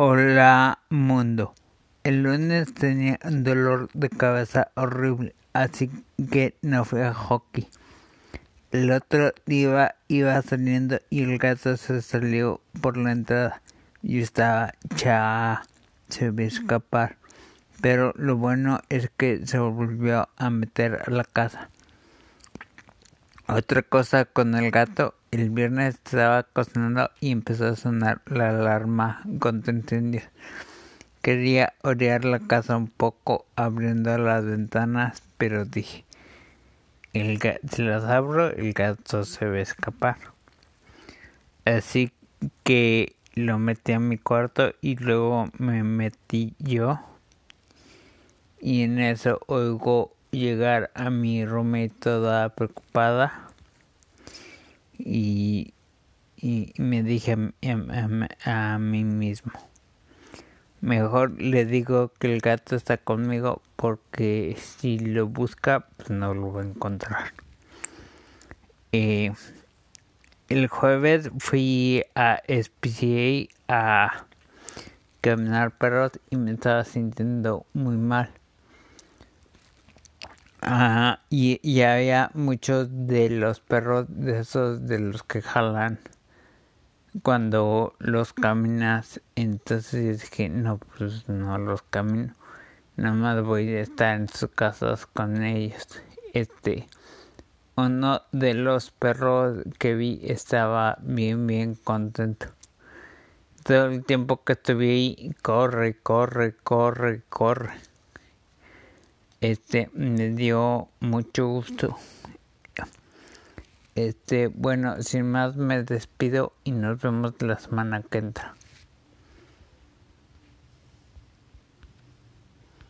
Hola mundo. El lunes tenía un dolor de cabeza horrible, así que no fui a hockey. El otro día iba saliendo y el gato se salió por la entrada. Yo estaba ya se a escapar, pero lo bueno es que se volvió a meter a la casa. Otra cosa con el gato, el viernes estaba cocinando y empezó a sonar la alarma contra incendios. Quería orear la casa un poco abriendo las ventanas, pero dije, el si las abro el gato se va a escapar. Así que lo metí a mi cuarto y luego me metí yo. Y en eso oigo llegar a mi roommate toda preocupada y, y me dije a, a, mí mismo, mejor le digo que el gato está conmigo porque si lo busca pues no lo va a encontrar. Eh, el jueves fui a SPCA a caminar perros y me estaba sintiendo muy mal y, y, había muchos de los perros de esos de los que jalan cuando los caminas. Entonces dije, no, pues no los camino. Nada más voy a estar en sus casas con ellos. Este, uno de los perros que vi estaba bien, bien contento. Todo el tiempo que estuve ahí, corre, corre, corre, corre este me dio mucho gusto. Este, bueno, sin más me despido y nos vemos la semana que entra.